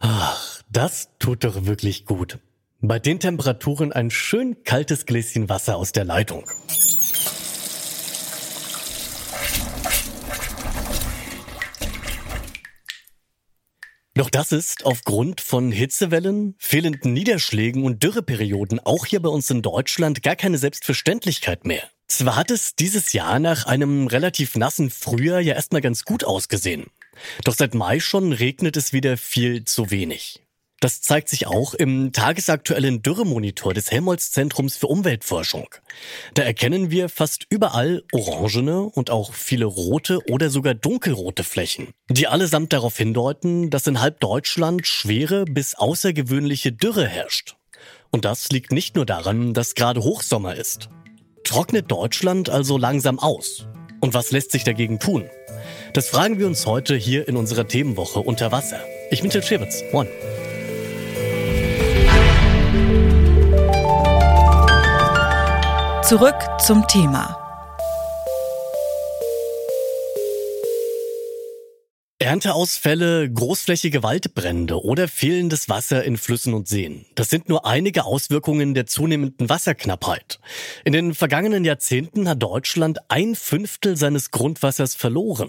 Ach, das tut doch wirklich gut. Bei den Temperaturen ein schön kaltes Gläschen Wasser aus der Leitung. Doch das ist aufgrund von Hitzewellen, fehlenden Niederschlägen und Dürreperioden auch hier bei uns in Deutschland gar keine Selbstverständlichkeit mehr. Zwar hat es dieses Jahr nach einem relativ nassen Frühjahr ja erstmal ganz gut ausgesehen. Doch seit Mai schon regnet es wieder viel zu wenig. Das zeigt sich auch im tagesaktuellen Dürremonitor des Helmholtz-Zentrums für Umweltforschung. Da erkennen wir fast überall orangene und auch viele rote oder sogar dunkelrote Flächen, die allesamt darauf hindeuten, dass in halb Deutschland schwere bis außergewöhnliche Dürre herrscht. Und das liegt nicht nur daran, dass gerade Hochsommer ist. Trocknet Deutschland also langsam aus? Und was lässt sich dagegen tun? Das fragen wir uns heute hier in unserer Themenwoche unter Wasser. Ich bin Til Schewitz. Moin. Zurück zum Thema. Ernteausfälle, großflächige Waldbrände oder fehlendes Wasser in Flüssen und Seen. Das sind nur einige Auswirkungen der zunehmenden Wasserknappheit. In den vergangenen Jahrzehnten hat Deutschland ein Fünftel seines Grundwassers verloren.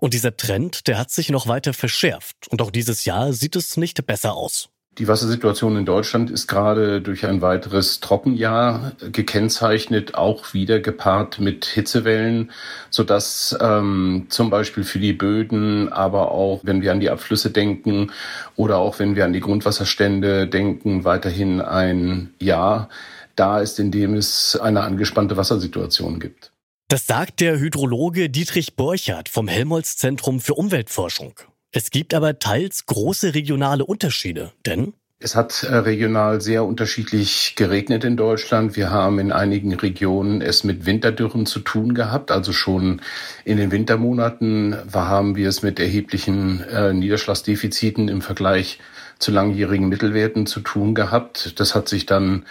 Und dieser Trend, der hat sich noch weiter verschärft. Und auch dieses Jahr sieht es nicht besser aus. Die Wassersituation in Deutschland ist gerade durch ein weiteres Trockenjahr gekennzeichnet, auch wieder gepaart mit Hitzewellen, sodass ähm, zum Beispiel für die Böden, aber auch wenn wir an die Abflüsse denken oder auch wenn wir an die Grundwasserstände denken, weiterhin ein Jahr da ist, in dem es eine angespannte Wassersituation gibt. Das sagt der Hydrologe Dietrich Borchardt vom Helmholtz Zentrum für Umweltforschung. Es gibt aber teils große regionale Unterschiede, denn es hat äh, regional sehr unterschiedlich geregnet in Deutschland. Wir haben in einigen Regionen es mit Winterdürren zu tun gehabt. Also schon in den Wintermonaten haben wir es mit erheblichen äh, Niederschlagsdefiziten im Vergleich zu langjährigen Mittelwerten zu tun gehabt. Das hat sich dann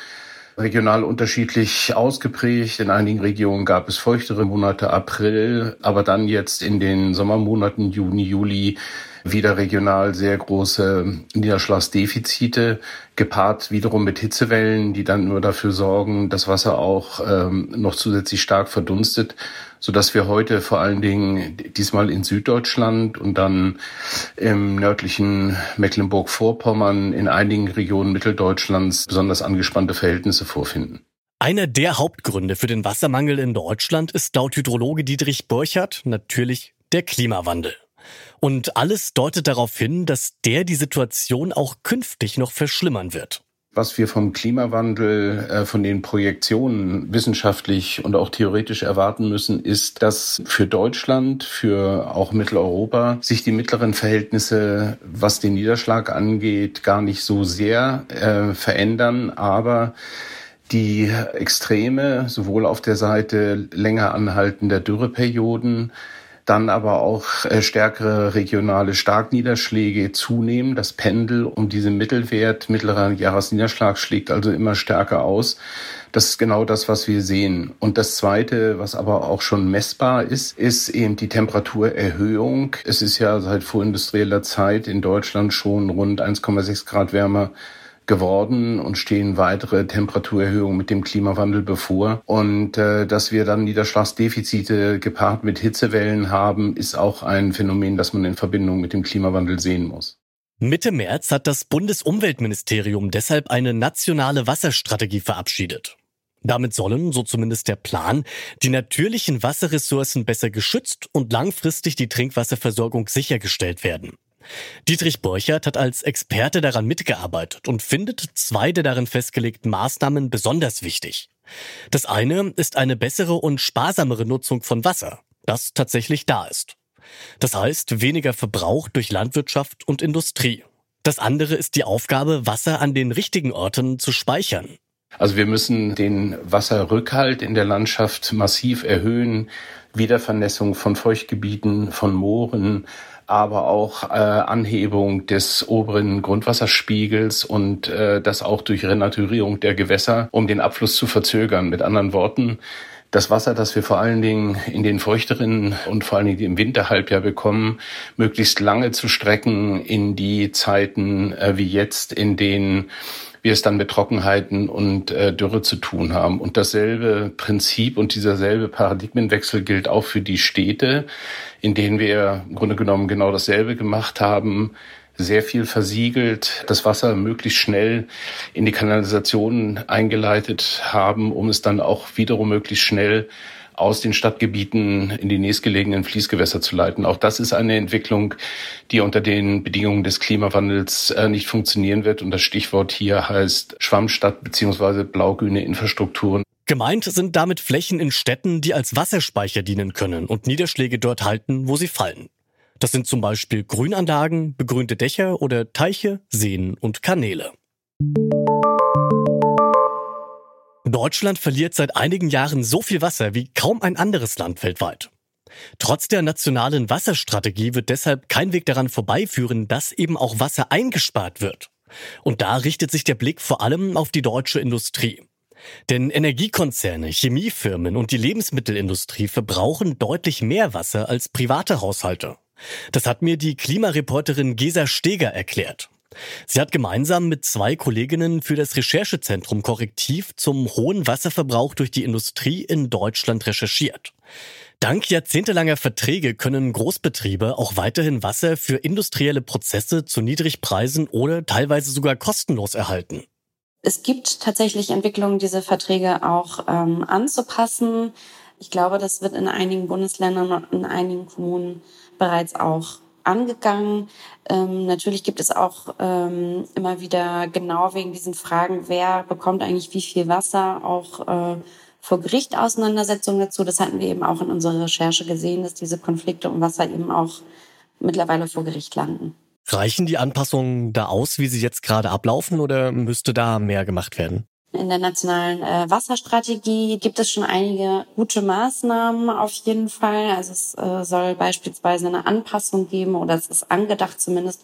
regional unterschiedlich ausgeprägt. In einigen Regionen gab es feuchtere Monate, April, aber dann jetzt in den Sommermonaten Juni, Juli wieder regional sehr große Niederschlagsdefizite, gepaart wiederum mit Hitzewellen, die dann nur dafür sorgen, dass Wasser auch ähm, noch zusätzlich stark verdunstet, so dass wir heute vor allen Dingen diesmal in Süddeutschland und dann im nördlichen Mecklenburg-Vorpommern in einigen Regionen Mitteldeutschlands besonders angespannte Verhältnisse vorfinden. Einer der Hauptgründe für den Wassermangel in Deutschland ist laut Hydrologe Dietrich Burchardt natürlich der Klimawandel. Und alles deutet darauf hin, dass der die Situation auch künftig noch verschlimmern wird. Was wir vom Klimawandel, äh, von den Projektionen wissenschaftlich und auch theoretisch erwarten müssen, ist, dass für Deutschland, für auch Mitteleuropa sich die mittleren Verhältnisse, was den Niederschlag angeht, gar nicht so sehr äh, verändern, aber die Extreme, sowohl auf der Seite länger anhaltender Dürreperioden, dann aber auch äh, stärkere regionale Starkniederschläge zunehmen. Das Pendel um diesen Mittelwert mittlerer Jahresniederschlag schlägt also immer stärker aus. Das ist genau das, was wir sehen. Und das Zweite, was aber auch schon messbar ist, ist eben die Temperaturerhöhung. Es ist ja seit vorindustrieller Zeit in Deutschland schon rund 1,6 Grad wärmer geworden und stehen weitere Temperaturerhöhungen mit dem Klimawandel bevor. Und äh, dass wir dann Niederschlagsdefizite gepaart mit Hitzewellen haben, ist auch ein Phänomen, das man in Verbindung mit dem Klimawandel sehen muss. Mitte März hat das Bundesumweltministerium deshalb eine nationale Wasserstrategie verabschiedet. Damit sollen, so zumindest der Plan, die natürlichen Wasserressourcen besser geschützt und langfristig die Trinkwasserversorgung sichergestellt werden. Dietrich Borchert hat als Experte daran mitgearbeitet und findet zwei der darin festgelegten Maßnahmen besonders wichtig. Das eine ist eine bessere und sparsamere Nutzung von Wasser, das tatsächlich da ist. Das heißt weniger Verbrauch durch Landwirtschaft und Industrie. Das andere ist die Aufgabe, Wasser an den richtigen Orten zu speichern. Also wir müssen den Wasserrückhalt in der Landschaft massiv erhöhen, Wiedervernässung von Feuchtgebieten, von Mooren, aber auch äh, Anhebung des oberen Grundwasserspiegels und äh, das auch durch Renaturierung der Gewässer, um den Abfluss zu verzögern. Mit anderen Worten, das Wasser, das wir vor allen Dingen in den feuchteren und vor allen Dingen im Winterhalbjahr bekommen, möglichst lange zu strecken in die Zeiten äh, wie jetzt, in denen wir es dann mit Trockenheiten und äh, Dürre zu tun haben. Und dasselbe Prinzip und dieser selbe Paradigmenwechsel gilt auch für die Städte, in denen wir im Grunde genommen genau dasselbe gemacht haben sehr viel versiegelt, das Wasser möglichst schnell in die Kanalisation eingeleitet haben, um es dann auch wiederum möglichst schnell aus den Stadtgebieten in die nächstgelegenen Fließgewässer zu leiten. Auch das ist eine Entwicklung, die unter den Bedingungen des Klimawandels äh, nicht funktionieren wird. Und das Stichwort hier heißt Schwammstadt beziehungsweise blaugrüne Infrastrukturen. Gemeint sind damit Flächen in Städten, die als Wasserspeicher dienen können und Niederschläge dort halten, wo sie fallen. Das sind zum Beispiel Grünanlagen, begrünte Dächer oder Teiche, Seen und Kanäle. Deutschland verliert seit einigen Jahren so viel Wasser wie kaum ein anderes Land weltweit. Trotz der nationalen Wasserstrategie wird deshalb kein Weg daran vorbeiführen, dass eben auch Wasser eingespart wird. Und da richtet sich der Blick vor allem auf die deutsche Industrie. Denn Energiekonzerne, Chemiefirmen und die Lebensmittelindustrie verbrauchen deutlich mehr Wasser als private Haushalte. Das hat mir die Klimareporterin Gesa Steger erklärt. Sie hat gemeinsam mit zwei Kolleginnen für das Recherchezentrum Korrektiv zum hohen Wasserverbrauch durch die Industrie in Deutschland recherchiert. Dank jahrzehntelanger Verträge können Großbetriebe auch weiterhin Wasser für industrielle Prozesse zu Niedrigpreisen oder teilweise sogar kostenlos erhalten. Es gibt tatsächlich Entwicklungen, diese Verträge auch ähm, anzupassen. Ich glaube, das wird in einigen Bundesländern und in einigen Kommunen bereits auch angegangen. Ähm, natürlich gibt es auch ähm, immer wieder genau wegen diesen Fragen, wer bekommt eigentlich wie viel Wasser, auch äh, vor Gericht Auseinandersetzungen dazu. Das hatten wir eben auch in unserer Recherche gesehen, dass diese Konflikte um Wasser eben auch mittlerweile vor Gericht landen. Reichen die Anpassungen da aus, wie sie jetzt gerade ablaufen, oder müsste da mehr gemacht werden? In der nationalen äh, Wasserstrategie gibt es schon einige gute Maßnahmen auf jeden Fall. Also es äh, soll beispielsweise eine Anpassung geben oder es ist angedacht zumindest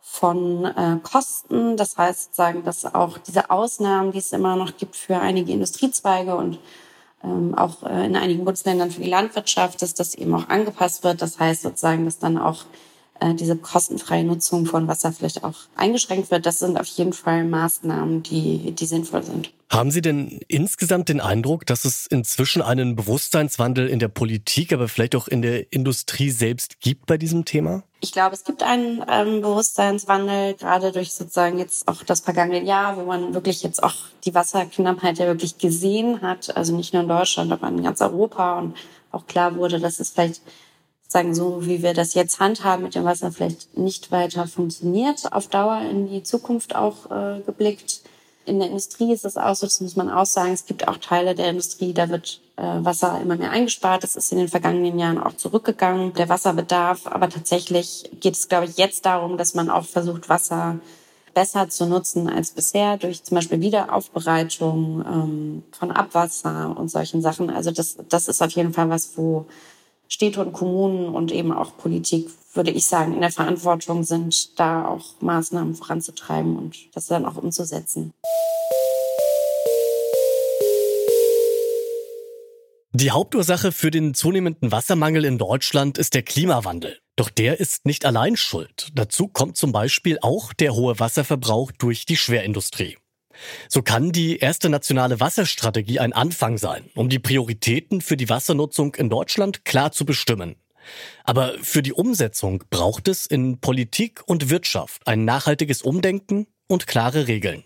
von äh, Kosten. Das heißt sozusagen, dass auch diese Ausnahmen, die es immer noch gibt für einige Industriezweige und ähm, auch äh, in einigen Bundesländern für die Landwirtschaft, dass das eben auch angepasst wird. Das heißt sozusagen, dass dann auch diese kostenfreie Nutzung von Wasser vielleicht auch eingeschränkt wird. Das sind auf jeden Fall Maßnahmen, die, die sinnvoll sind. Haben Sie denn insgesamt den Eindruck, dass es inzwischen einen Bewusstseinswandel in der Politik, aber vielleicht auch in der Industrie selbst gibt bei diesem Thema? Ich glaube, es gibt einen ähm, Bewusstseinswandel, gerade durch sozusagen jetzt auch das vergangene Jahr, wo man wirklich jetzt auch die Wasserknappheit ja wirklich gesehen hat, also nicht nur in Deutschland, aber in ganz Europa und auch klar wurde, dass es vielleicht sagen, so wie wir das jetzt handhaben mit dem Wasser vielleicht nicht weiter funktioniert, auf Dauer in die Zukunft auch äh, geblickt. In der Industrie ist es auch so, das muss man auch sagen, es gibt auch Teile der Industrie, da wird äh, Wasser immer mehr eingespart. Das ist in den vergangenen Jahren auch zurückgegangen, der Wasserbedarf. Aber tatsächlich geht es, glaube ich, jetzt darum, dass man auch versucht, Wasser besser zu nutzen als bisher durch zum Beispiel Wiederaufbereitung ähm, von Abwasser und solchen Sachen. Also das, das ist auf jeden Fall was, wo Städte und Kommunen und eben auch Politik, würde ich sagen, in der Verantwortung sind, da auch Maßnahmen voranzutreiben und das dann auch umzusetzen. Die Hauptursache für den zunehmenden Wassermangel in Deutschland ist der Klimawandel. Doch der ist nicht allein schuld. Dazu kommt zum Beispiel auch der hohe Wasserverbrauch durch die Schwerindustrie. So kann die erste nationale Wasserstrategie ein Anfang sein, um die Prioritäten für die Wassernutzung in Deutschland klar zu bestimmen. Aber für die Umsetzung braucht es in Politik und Wirtschaft ein nachhaltiges Umdenken und klare Regeln.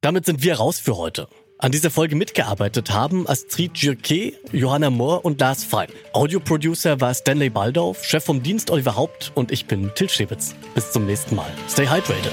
Damit sind wir raus für heute. An dieser Folge mitgearbeitet haben Astrid Girke, Johanna Mohr und Lars Fein. Audioproducer war Stanley Baldauf, Chef vom Dienst Oliver Haupt und ich bin Til Schewitz. Bis zum nächsten Mal. Stay hydrated.